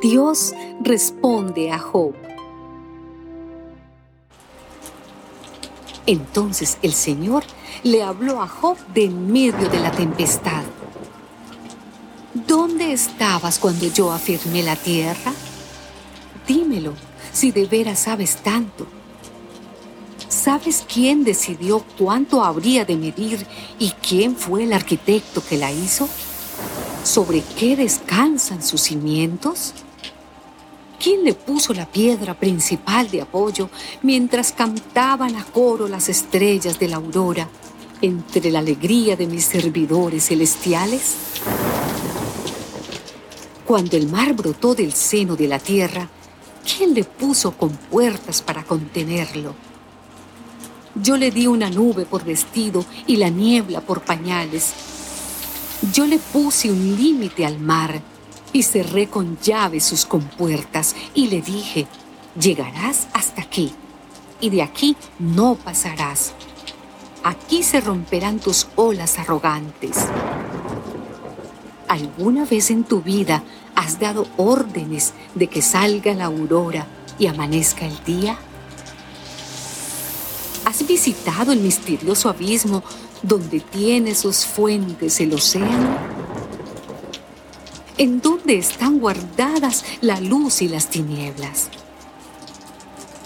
Dios responde a Job. Entonces el Señor le habló a Job de en medio de la tempestad. ¿Dónde estabas cuando yo afirmé la tierra? Dímelo, si de veras sabes tanto. ¿Sabes quién decidió cuánto habría de medir y quién fue el arquitecto que la hizo? ¿Sobre qué descansan sus cimientos? ¿Quién le puso la piedra principal de apoyo mientras cantaban a coro las estrellas de la aurora entre la alegría de mis servidores celestiales? Cuando el mar brotó del seno de la tierra, ¿quién le puso con puertas para contenerlo? Yo le di una nube por vestido y la niebla por pañales. Yo le puse un límite al mar y cerré con llave sus compuertas y le dije, llegarás hasta aquí y de aquí no pasarás. Aquí se romperán tus olas arrogantes. ¿Alguna vez en tu vida has dado órdenes de que salga la aurora y amanezca el día? ¿Has visitado el misterioso abismo donde tiene sus fuentes el océano? ¿En dónde están guardadas la luz y las tinieblas?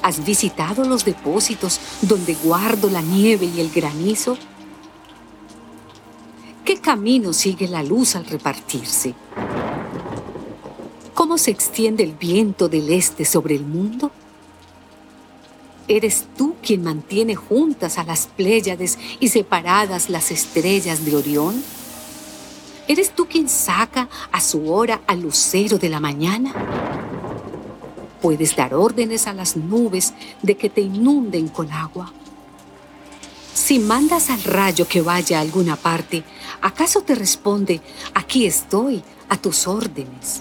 ¿Has visitado los depósitos donde guardo la nieve y el granizo? ¿Qué camino sigue la luz al repartirse? ¿Cómo se extiende el viento del este sobre el mundo? ¿Eres tú quien mantiene juntas a las Pléyades y separadas las estrellas de Orión? ¿Eres tú quien saca a su hora al lucero de la mañana? Puedes dar órdenes a las nubes de que te inunden con agua. Si mandas al rayo que vaya a alguna parte, ¿acaso te responde, aquí estoy, a tus órdenes?